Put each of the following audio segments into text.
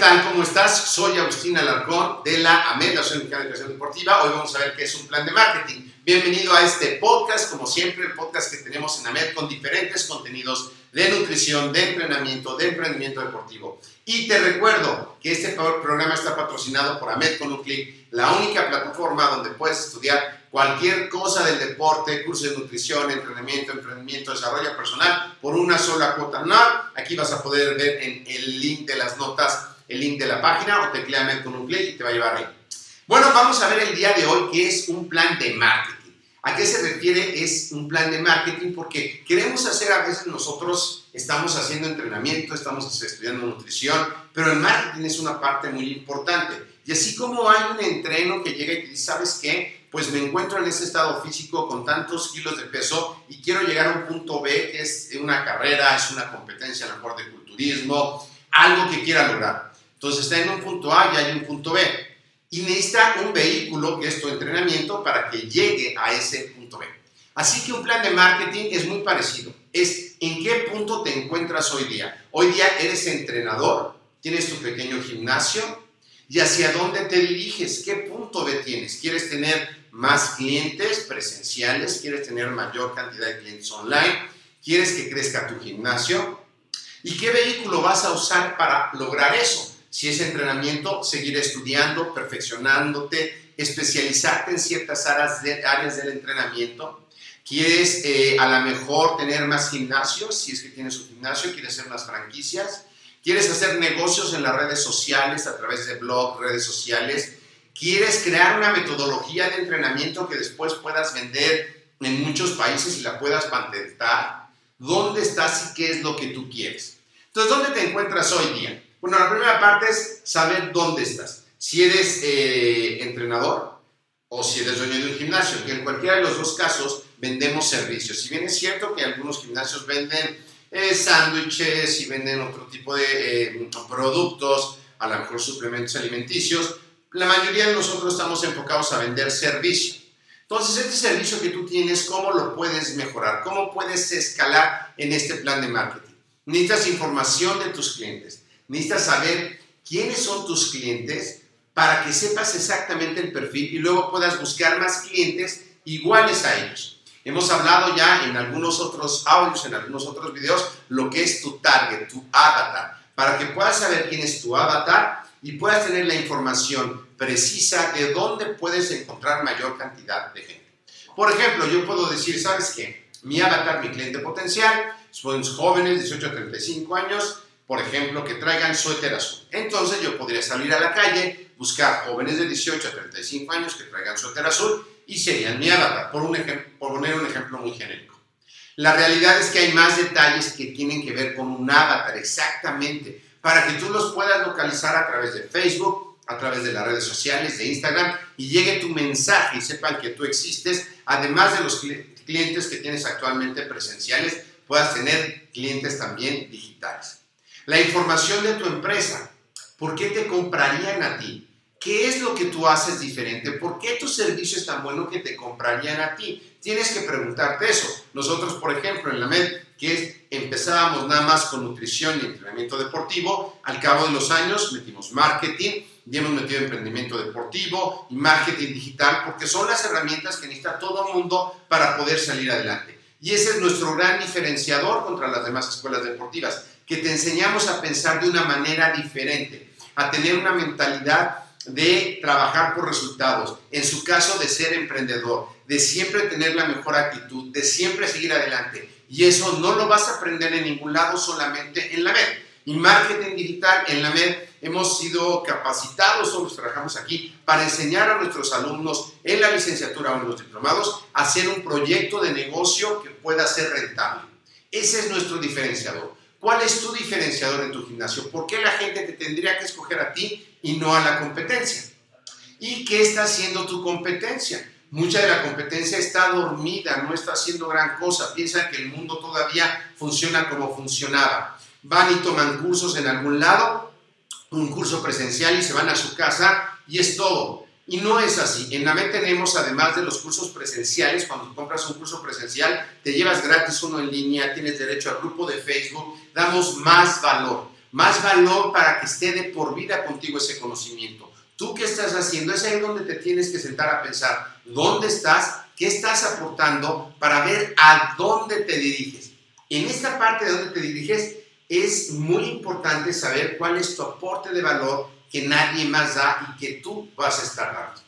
Hola, ¿qué tal? ¿Cómo estás? Soy Agustín Alarcón de la AMED, la Asociación de Educación Deportiva. Hoy vamos a ver qué es un plan de marketing. Bienvenido a este podcast, como siempre, el podcast que tenemos en AMED con diferentes contenidos de nutrición, de entrenamiento, de emprendimiento deportivo. Y te recuerdo que este programa está patrocinado por AMED con un clic, la única plataforma donde puedes estudiar cualquier cosa del deporte, curso de nutrición, entrenamiento, emprendimiento, desarrollo personal, por una sola cuota anual. Aquí vas a poder ver en el link de las notas, el link de la página o teclea AMED con un clic y te va a llevar ahí. Bueno, vamos a ver el día de hoy qué es un plan de marketing. ¿A qué se refiere? Es un plan de marketing porque queremos hacer a veces nosotros, estamos haciendo entrenamiento, estamos estudiando nutrición, pero el marketing es una parte muy importante. Y así como hay un entreno que llega y te dice, ¿sabes qué? Pues me encuentro en ese estado físico con tantos kilos de peso y quiero llegar a un punto B, que es una carrera, es una competencia a lo mejor de culturismo, algo que quiera lograr. Entonces está en un punto A y hay un punto B y necesita un vehículo que es tu entrenamiento para que llegue a ese punto B. Así que un plan de marketing es muy parecido. Es en qué punto te encuentras hoy día. Hoy día eres entrenador, tienes tu pequeño gimnasio y hacia dónde te diriges, qué punto B tienes. ¿Quieres tener más clientes presenciales? ¿Quieres tener mayor cantidad de clientes online? ¿Quieres que crezca tu gimnasio? ¿Y qué vehículo vas a usar para lograr eso? Si es entrenamiento, seguir estudiando, perfeccionándote, especializarte en ciertas áreas, de, áreas del entrenamiento. ¿Quieres eh, a lo mejor tener más gimnasios? Si es que tienes un gimnasio, quieres hacer unas franquicias. ¿Quieres hacer negocios en las redes sociales, a través de blogs, redes sociales? ¿Quieres crear una metodología de entrenamiento que después puedas vender en muchos países y la puedas patentar? ¿Dónde estás y qué es lo que tú quieres? Entonces, ¿dónde te encuentras hoy día? Bueno, la primera parte es saber dónde estás. Si eres eh, entrenador o si eres dueño de un gimnasio, que en cualquiera de los dos casos vendemos servicios. Si bien es cierto que algunos gimnasios venden eh, sándwiches y venden otro tipo de eh, productos, a lo mejor suplementos alimenticios, la mayoría de nosotros estamos enfocados a vender servicio. Entonces, este servicio que tú tienes, ¿cómo lo puedes mejorar? ¿Cómo puedes escalar en este plan de marketing? Necesitas información de tus clientes necesitas saber quiénes son tus clientes para que sepas exactamente el perfil y luego puedas buscar más clientes iguales a ellos. Hemos hablado ya en algunos otros audios, en algunos otros videos, lo que es tu target, tu avatar, para que puedas saber quién es tu avatar y puedas tener la información precisa de dónde puedes encontrar mayor cantidad de gente. Por ejemplo, yo puedo decir, ¿sabes qué? Mi avatar, mi cliente potencial, son jóvenes, 18 a 35 años, por ejemplo, que traigan suéter azul. Entonces yo podría salir a la calle, buscar jóvenes de 18 a 35 años que traigan suéter azul y serían mi avatar, por, un por poner un ejemplo muy genérico. La realidad es que hay más detalles que tienen que ver con un avatar, exactamente, para que tú los puedas localizar a través de Facebook, a través de las redes sociales, de Instagram, y llegue tu mensaje y sepan que tú existes, además de los clientes que tienes actualmente presenciales, puedas tener clientes también digitales. La información de tu empresa, ¿por qué te comprarían a ti? ¿Qué es lo que tú haces diferente? ¿Por qué tu servicio es tan bueno que te comprarían a ti? Tienes que preguntarte eso. Nosotros, por ejemplo, en la MED, que empezábamos nada más con nutrición y entrenamiento deportivo, al cabo de los años metimos marketing, y hemos metido emprendimiento deportivo y marketing digital, porque son las herramientas que necesita todo el mundo para poder salir adelante. Y ese es nuestro gran diferenciador contra las demás escuelas deportivas, que te enseñamos a pensar de una manera diferente, a tener una mentalidad de trabajar por resultados, en su caso de ser emprendedor, de siempre tener la mejor actitud, de siempre seguir adelante. Y eso no lo vas a aprender en ningún lado, solamente en la MED. Y marketing digital en la MED hemos sido capacitados, todos trabajamos aquí, para enseñar a nuestros alumnos en la licenciatura o en los diplomados a hacer un proyecto de negocio que pueda ser rentable. Ese es nuestro diferenciador. ¿Cuál es tu diferenciador en tu gimnasio? ¿Por qué la gente te tendría que escoger a ti y no a la competencia? ¿Y qué está haciendo tu competencia? Mucha de la competencia está dormida, no está haciendo gran cosa. Piensa que el mundo todavía funciona como funcionaba. Van y toman cursos en algún lado, un curso presencial y se van a su casa y es todo. Y no es así. En NAMED tenemos, además de los cursos presenciales, cuando compras un curso presencial, te llevas gratis uno en línea, tienes derecho al grupo de Facebook, damos más valor, más valor para que esté de por vida contigo ese conocimiento. ¿Tú qué estás haciendo? Es ahí donde te tienes que sentar a pensar, ¿dónde estás? ¿Qué estás aportando para ver a dónde te diriges? En esta parte de dónde te diriges es muy importante saber cuál es tu aporte de valor que nadie más da y que tú vas a estar dando.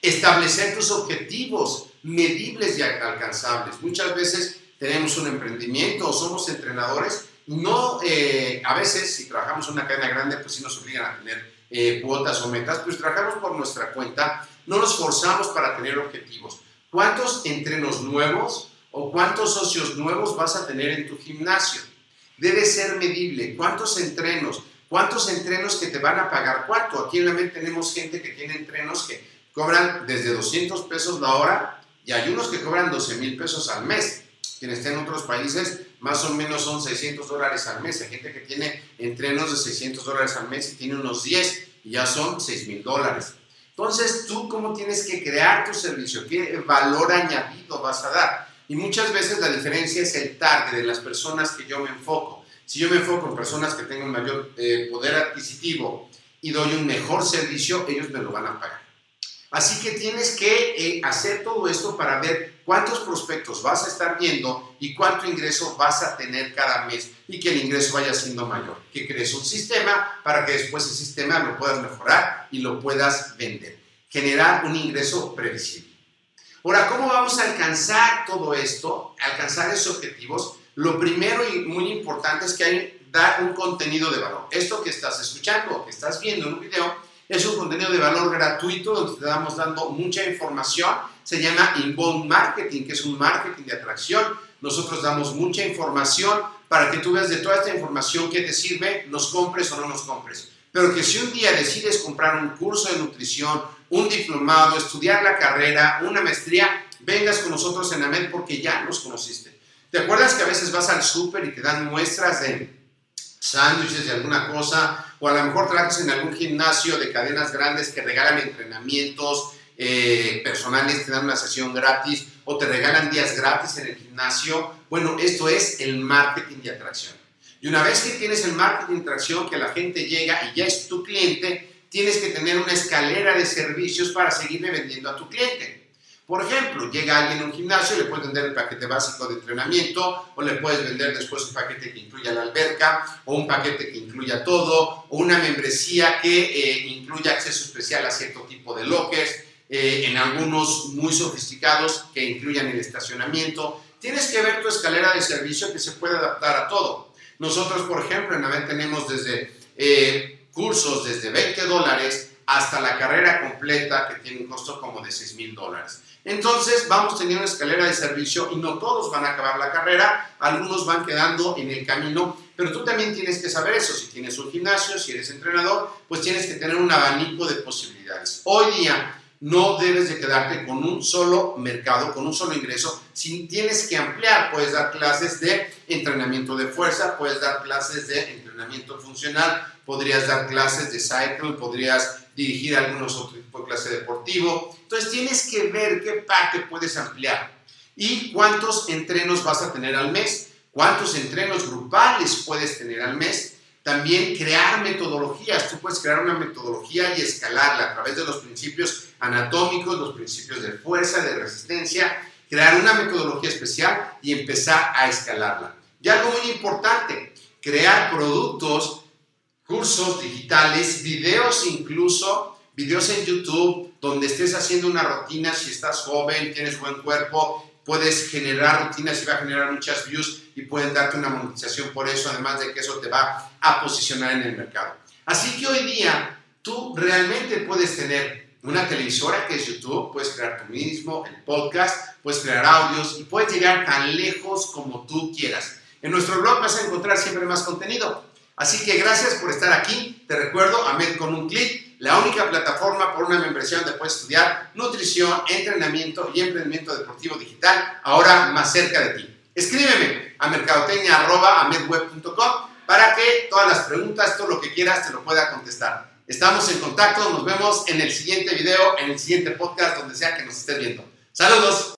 Establecer tus objetivos medibles y alcanzables. Muchas veces tenemos un emprendimiento o somos entrenadores no, eh, a veces si trabajamos en una cadena grande, pues sí nos obligan a tener eh, cuotas o metas, pues trabajamos por nuestra cuenta, no nos forzamos para tener objetivos. ¿Cuántos entrenos nuevos o cuántos socios nuevos vas a tener en tu gimnasio? Debe ser medible. ¿Cuántos entrenos? ¿Cuántos entrenos que te van a pagar cuánto? Aquí en la mente tenemos gente que tiene entrenos que cobran desde 200 pesos la hora y hay unos que cobran 12 mil pesos al mes. Quienes estén en otros países, más o menos son 600 dólares al mes. Hay gente que tiene entrenos de 600 dólares al mes y tiene unos 10 y ya son 6 mil dólares. Entonces, tú cómo tienes que crear tu servicio, qué valor añadido vas a dar. Y muchas veces la diferencia es el target de las personas que yo me enfoco. Si yo me enfoco en personas que tengan mayor eh, poder adquisitivo y doy un mejor servicio, ellos me lo van a pagar. Así que tienes que eh, hacer todo esto para ver cuántos prospectos vas a estar viendo y cuánto ingreso vas a tener cada mes y que el ingreso vaya siendo mayor. Que crees un sistema para que después ese sistema lo puedas mejorar y lo puedas vender. Generar un ingreso previsible. Ahora, ¿cómo vamos a alcanzar todo esto? Alcanzar esos objetivos lo primero y muy importante es que hay dar un contenido de valor. Esto que estás escuchando o que estás viendo en un video es un contenido de valor gratuito donde te damos dando mucha información. Se llama inbound marketing, que es un marketing de atracción. Nosotros damos mucha información para que tú veas de toda esta información que te sirve, nos compres o no nos compres. Pero que si un día decides comprar un curso de nutrición, un diplomado, estudiar la carrera, una maestría, vengas con nosotros en AMED porque ya nos conociste. ¿Te acuerdas que a veces vas al súper y te dan muestras de sándwiches de alguna cosa? O a lo mejor trabajas en algún gimnasio de cadenas grandes que regalan entrenamientos eh, personales, te dan una sesión gratis o te regalan días gratis en el gimnasio. Bueno, esto es el marketing de atracción. Y una vez que tienes el marketing de atracción, que la gente llega y ya es tu cliente, tienes que tener una escalera de servicios para seguirle vendiendo a tu cliente. Por ejemplo, llega alguien a un gimnasio, le puedes vender el paquete básico de entrenamiento, o le puedes vender después un paquete que incluya la alberca, o un paquete que incluya todo, o una membresía que eh, incluya acceso especial a cierto tipo de lockers, eh, en algunos muy sofisticados que incluyan el estacionamiento. Tienes que ver tu escalera de servicio que se puede adaptar a todo. Nosotros, por ejemplo, en AVEN tenemos desde eh, cursos desde 20 dólares hasta la carrera completa que tiene un costo como de 6 mil dólares. Entonces vamos teniendo una escalera de servicio y no todos van a acabar la carrera, algunos van quedando en el camino pero tú también tienes que saber eso. Si tienes un gimnasio, si eres entrenador, pues tienes que tener un abanico de posibilidades. Hoy día no debes de quedarte con un solo mercado, con un solo ingreso, si tienes que ampliar, puedes dar clases de entrenamiento de fuerza, puedes dar clases de entrenamiento funcional, podrías dar clases de cycle, podrías dirigir algunos otros tipos de clase deportivo. Entonces tienes que ver qué parte puedes ampliar y cuántos entrenos vas a tener al mes, cuántos entrenos grupales puedes tener al mes también crear metodologías. Tú puedes crear una metodología y escalarla a través de los principios anatómicos, los principios de fuerza, de resistencia, crear una metodología especial y empezar a escalarla. Y algo muy importante, crear productos, cursos digitales, videos incluso, videos en YouTube, donde estés haciendo una rutina, si estás joven, tienes buen cuerpo, puedes generar rutinas y va a generar muchas views y pueden darte una monetización por eso, además de que eso te va a posicionar en el mercado. Así que hoy día tú realmente puedes tener una televisora que es YouTube, puedes crear tú mismo, el podcast, puedes crear audios y puedes llegar tan lejos como tú quieras. En nuestro blog vas a encontrar siempre más contenido. Así que gracias por estar aquí. Te recuerdo, Ahmed con un clic la única plataforma por una membresía donde puedes estudiar nutrición, entrenamiento y emprendimiento deportivo digital, ahora más cerca de ti. Escríbeme a mercadotecnia.amedweb.com para que todas las preguntas, todo lo que quieras, te lo pueda contestar. Estamos en contacto, nos vemos en el siguiente video, en el siguiente podcast, donde sea que nos estés viendo. Saludos.